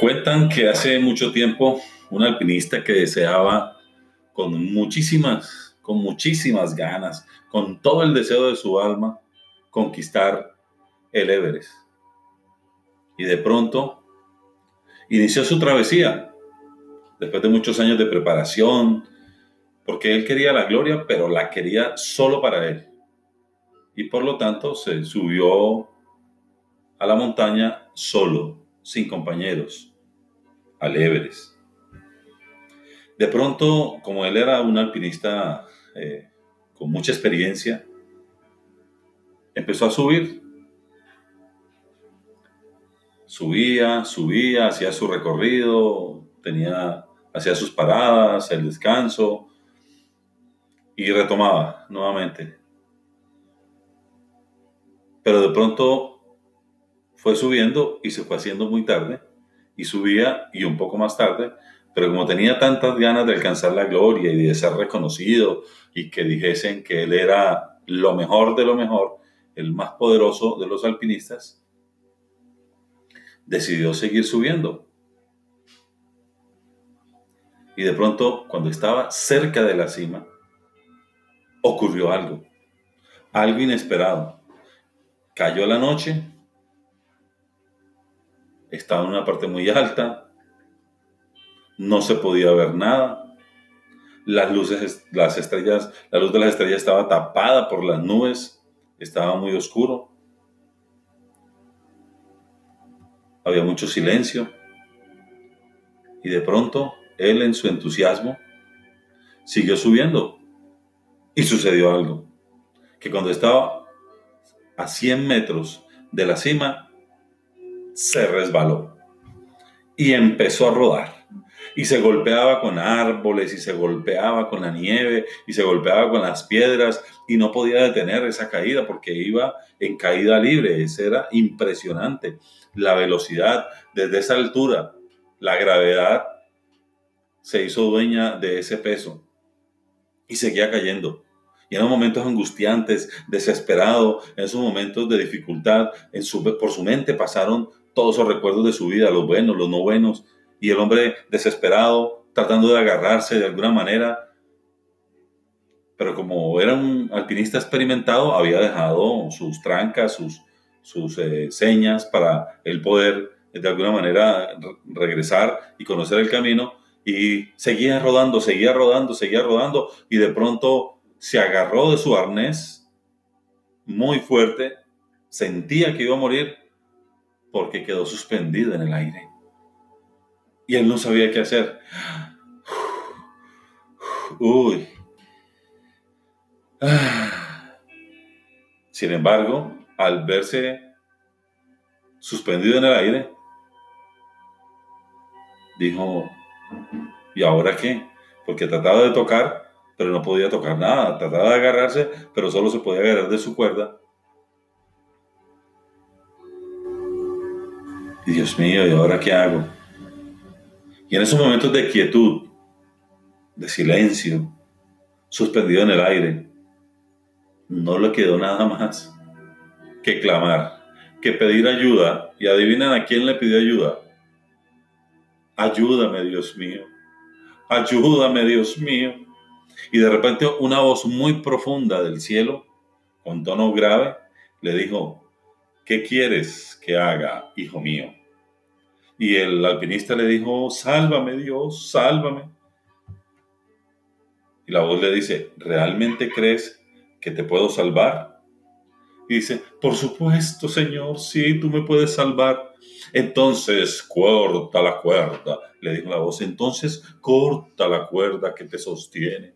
Cuentan que hace mucho tiempo un alpinista que deseaba con muchísimas, con muchísimas ganas, con todo el deseo de su alma, conquistar el Everest. Y de pronto inició su travesía, después de muchos años de preparación, porque él quería la gloria, pero la quería solo para él. Y por lo tanto se subió a la montaña solo, sin compañeros al. De pronto, como él era un alpinista eh, con mucha experiencia, empezó a subir. Subía, subía, hacía su recorrido, tenía, hacía sus paradas, el descanso y retomaba nuevamente. Pero de pronto fue subiendo y se fue haciendo muy tarde y subía y un poco más tarde, pero como tenía tantas ganas de alcanzar la gloria y de ser reconocido y que dijesen que él era lo mejor de lo mejor, el más poderoso de los alpinistas, decidió seguir subiendo. Y de pronto, cuando estaba cerca de la cima, ocurrió algo, algo inesperado. Cayó la noche estaba en una parte muy alta, no se podía ver nada, las luces, las estrellas, la luz de las estrellas estaba tapada por las nubes, estaba muy oscuro, había mucho silencio. Y de pronto él en su entusiasmo siguió subiendo. Y sucedió algo, que cuando estaba a 100 metros de la cima, se resbaló y empezó a rodar. Y se golpeaba con árboles y se golpeaba con la nieve y se golpeaba con las piedras y no podía detener esa caída porque iba en caída libre. Eso era impresionante. La velocidad desde esa altura, la gravedad se hizo dueña de ese peso y seguía cayendo. Y en momentos angustiantes, desesperado, en esos momentos de dificultad, por su mente pasaron todos esos recuerdos de su vida, los buenos, los no buenos, y el hombre desesperado, tratando de agarrarse de alguna manera, pero como era un alpinista experimentado, había dejado sus trancas, sus, sus eh, señas para él poder de alguna manera regresar y conocer el camino, y seguía rodando, seguía rodando, seguía rodando, y de pronto se agarró de su arnés muy fuerte, sentía que iba a morir, porque quedó suspendido en el aire. Y él no sabía qué hacer. Uy. Sin embargo, al verse suspendido en el aire, dijo, ¿y ahora qué? Porque trataba de tocar, pero no podía tocar nada. Trataba de agarrarse, pero solo se podía agarrar de su cuerda Y Dios mío, ¿y ahora qué hago? Y en esos momentos de quietud, de silencio, suspendido en el aire, no le quedó nada más que clamar, que pedir ayuda. Y adivinan a quién le pidió ayuda. Ayúdame, Dios mío. Ayúdame, Dios mío. Y de repente una voz muy profunda del cielo, con tono grave, le dijo, ¿qué quieres que haga, hijo mío? Y el alpinista le dijo, sálvame Dios, sálvame. Y la voz le dice, ¿realmente crees que te puedo salvar? Y dice, por supuesto, Señor, sí, tú me puedes salvar. Entonces, corta la cuerda, le dijo la voz, entonces corta la cuerda que te sostiene.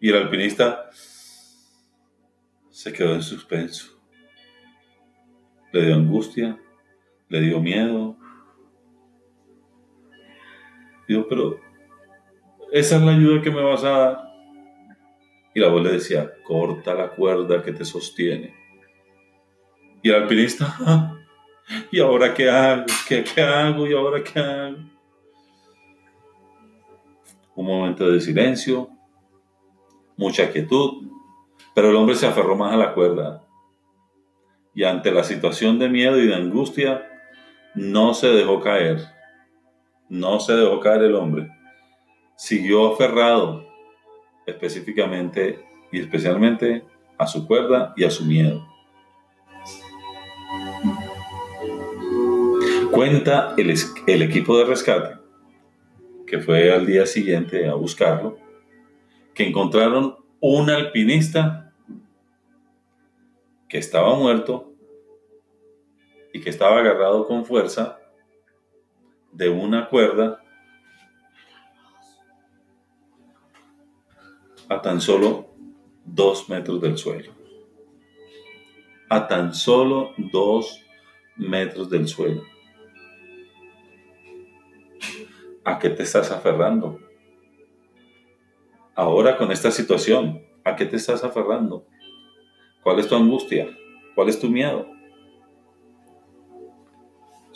Y el alpinista se quedó en suspenso le dio angustia, le dio miedo. Dijo, pero esa es la ayuda que me vas a dar. Y la voz le decía, corta la cuerda que te sostiene. Y el alpinista, ah, ¿y ahora qué hago? ¿Qué, ¿Qué hago? ¿Y ahora qué hago? Un momento de silencio, mucha quietud, pero el hombre se aferró más a la cuerda y ante la situación de miedo y de angustia no se dejó caer, no se dejó caer el hombre, siguió aferrado específicamente y especialmente a su cuerda y a su miedo. Cuenta el, equipo de rescate, que fue al día siguiente a buscarlo, que encontraron un alpinista que estaba muerto y que estaba agarrado con fuerza de una cuerda a tan solo dos metros del suelo. A tan solo dos metros del suelo. ¿A qué te estás aferrando? Ahora con esta situación, ¿a qué te estás aferrando? ¿Cuál es tu angustia? ¿Cuál es tu miedo?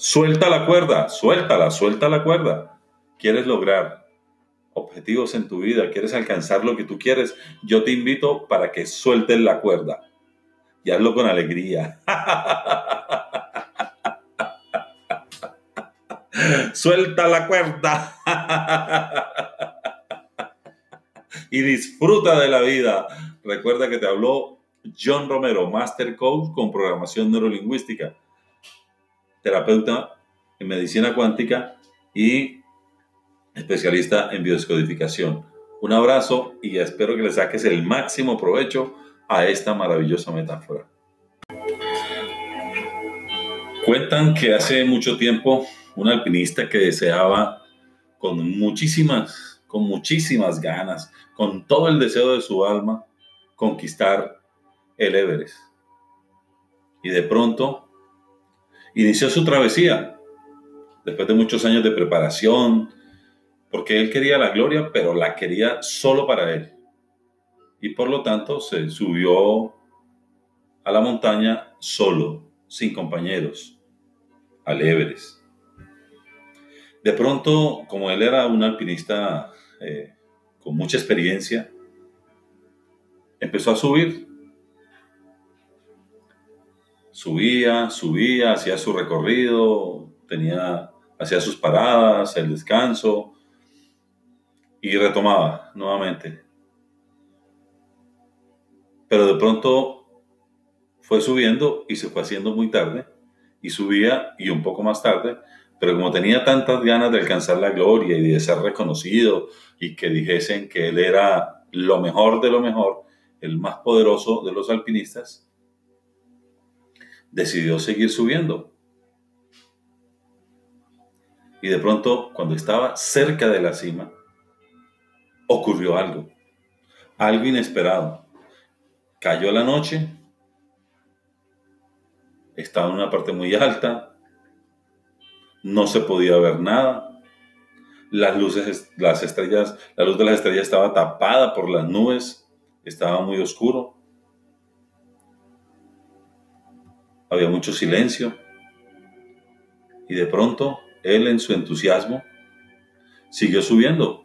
Suelta la cuerda, suéltala, suelta la cuerda. ¿Quieres lograr objetivos en tu vida, quieres alcanzar lo que tú quieres, yo te invito para que sueltes la cuerda y hazlo con alegría. Suelta la cuerda y disfruta de la vida. Recuerda que te habló John Romero, Master Coach con programación neurolingüística, terapeuta en medicina cuántica y especialista en biodescodificación. Un abrazo y espero que le saques el máximo provecho a esta maravillosa metáfora. Cuentan que hace mucho tiempo un alpinista que deseaba con muchísimas, con muchísimas ganas, con todo el deseo de su alma, conquistar el Everest. Y de pronto inició su travesía. Después de muchos años de preparación, porque él quería la gloria, pero la quería solo para él. Y por lo tanto se subió a la montaña solo, sin compañeros, al Everest. De pronto, como él era un alpinista eh, con mucha experiencia, empezó a subir. Subía, subía, hacía su recorrido, tenía, hacía sus paradas, el descanso, y retomaba nuevamente. Pero de pronto fue subiendo y se fue haciendo muy tarde y subía y un poco más tarde, pero como tenía tantas ganas de alcanzar la gloria y de ser reconocido y que dijesen que él era lo mejor de lo mejor, el más poderoso de los alpinistas, decidió seguir subiendo. Y de pronto, cuando estaba cerca de la cima, ocurrió algo, algo inesperado. Cayó la noche, estaba en una parte muy alta, no se podía ver nada, las luces, las estrellas, la luz de las estrellas estaba tapada por las nubes, estaba muy oscuro, había mucho silencio y de pronto él en su entusiasmo siguió subiendo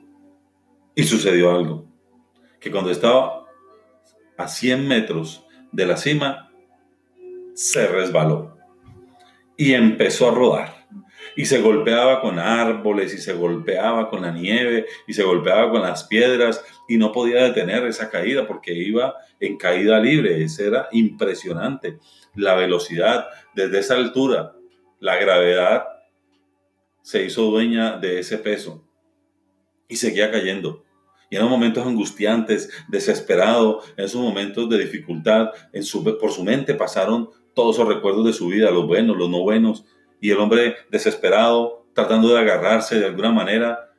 y sucedió algo, que cuando estaba a 100 metros de la cima, se resbaló y empezó a rodar. Y se golpeaba con árboles y se golpeaba con la nieve y se golpeaba con las piedras y no podía detener esa caída porque iba en caída libre. Eso era impresionante. La velocidad desde esa altura, la gravedad se hizo dueña de ese peso y seguía cayendo. Y en momentos angustiantes, desesperado, en esos momentos de dificultad, en su, por su mente pasaron todos esos recuerdos de su vida, los buenos, los no buenos, y el hombre desesperado, tratando de agarrarse de alguna manera,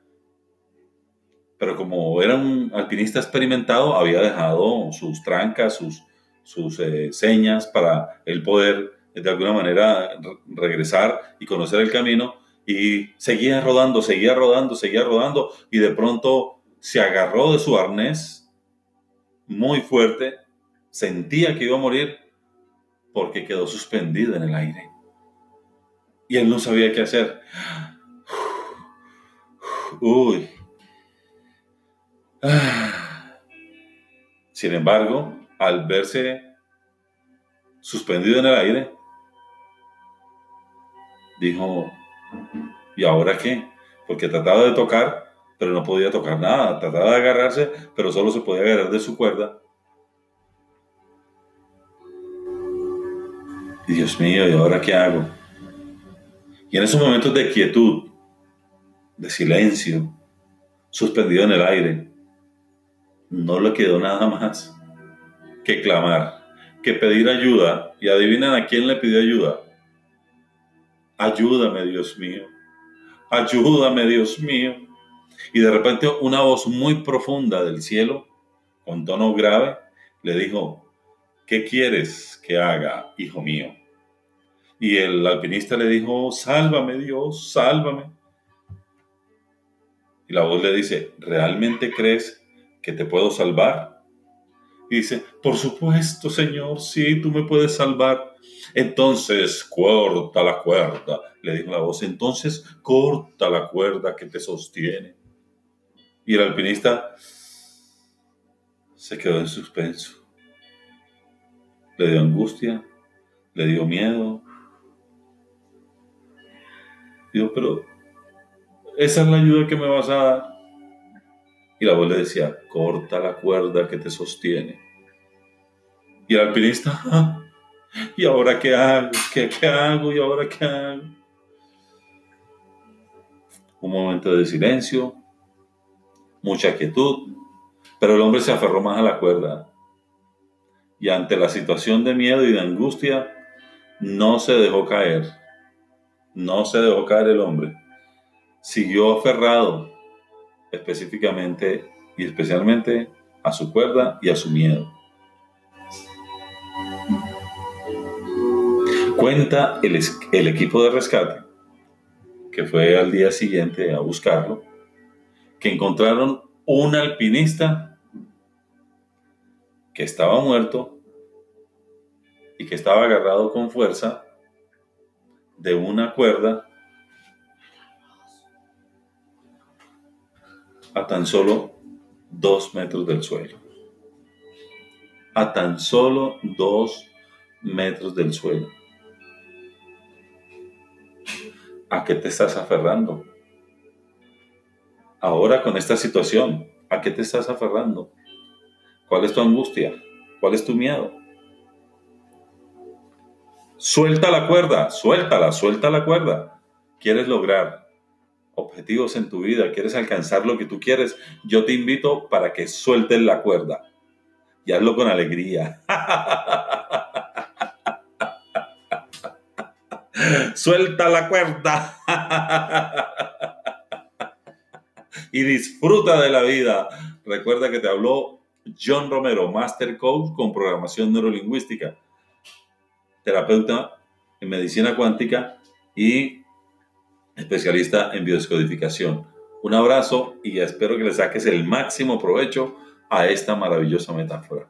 pero como era un alpinista experimentado, había dejado sus trancas, sus, sus eh, señas para él poder de alguna manera regresar y conocer el camino, y seguía rodando, seguía rodando, seguía rodando, y de pronto se agarró de su arnés muy fuerte, sentía que iba a morir porque quedó suspendido en el aire. Y él no sabía qué hacer. Uy. Sin embargo, al verse suspendido en el aire, dijo, ¿y ahora qué? porque trataba de tocar, pero no podía tocar nada. Trataba de agarrarse, pero solo se podía agarrar de su cuerda. Dios mío, ¿y ahora qué hago? En esos momentos de quietud, de silencio, suspendido en el aire, no le quedó nada más que clamar, que pedir ayuda. Y adivinen a quién le pidió ayuda. Ayúdame, Dios mío. Ayúdame, Dios mío. Y de repente una voz muy profunda del cielo, con tono grave, le dijo, ¿qué quieres que haga, hijo mío? Y el alpinista le dijo, sálvame Dios, sálvame. Y la voz le dice, ¿realmente crees que te puedo salvar? Y dice, por supuesto, Señor, sí, tú me puedes salvar. Entonces, corta la cuerda, le dijo la voz, entonces corta la cuerda que te sostiene. Y el alpinista se quedó en suspenso. Le dio angustia, le dio miedo. Pero esa es la ayuda que me vas a dar. Y la voz le decía, corta la cuerda que te sostiene. Y el alpinista, ¿y ahora qué hago? ¿Qué, ¿Qué hago? ¿Y ahora qué hago? Un momento de silencio, mucha quietud, pero el hombre se aferró más a la cuerda. Y ante la situación de miedo y de angustia, no se dejó caer. No se dejó caer el hombre. Siguió aferrado específicamente y especialmente a su cuerda y a su miedo. Cuenta el, el equipo de rescate, que fue al día siguiente a buscarlo, que encontraron un alpinista que estaba muerto y que estaba agarrado con fuerza de una cuerda a tan solo dos metros del suelo. A tan solo dos metros del suelo. ¿A qué te estás aferrando? Ahora con esta situación, ¿a qué te estás aferrando? ¿Cuál es tu angustia? ¿Cuál es tu miedo? Suelta la cuerda, suéltala, suelta la cuerda. ¿Quieres lograr objetivos en tu vida, quieres alcanzar lo que tú quieres, yo te invito para que sueltes la cuerda y hazlo con alegría. Suelta la cuerda y disfruta de la vida. Recuerda que te habló John Romero, Master Coach con programación neurolingüística, terapeuta en medicina cuántica y especialista en biodescodificación. Un abrazo y espero que le saques el máximo provecho a esta maravillosa metáfora.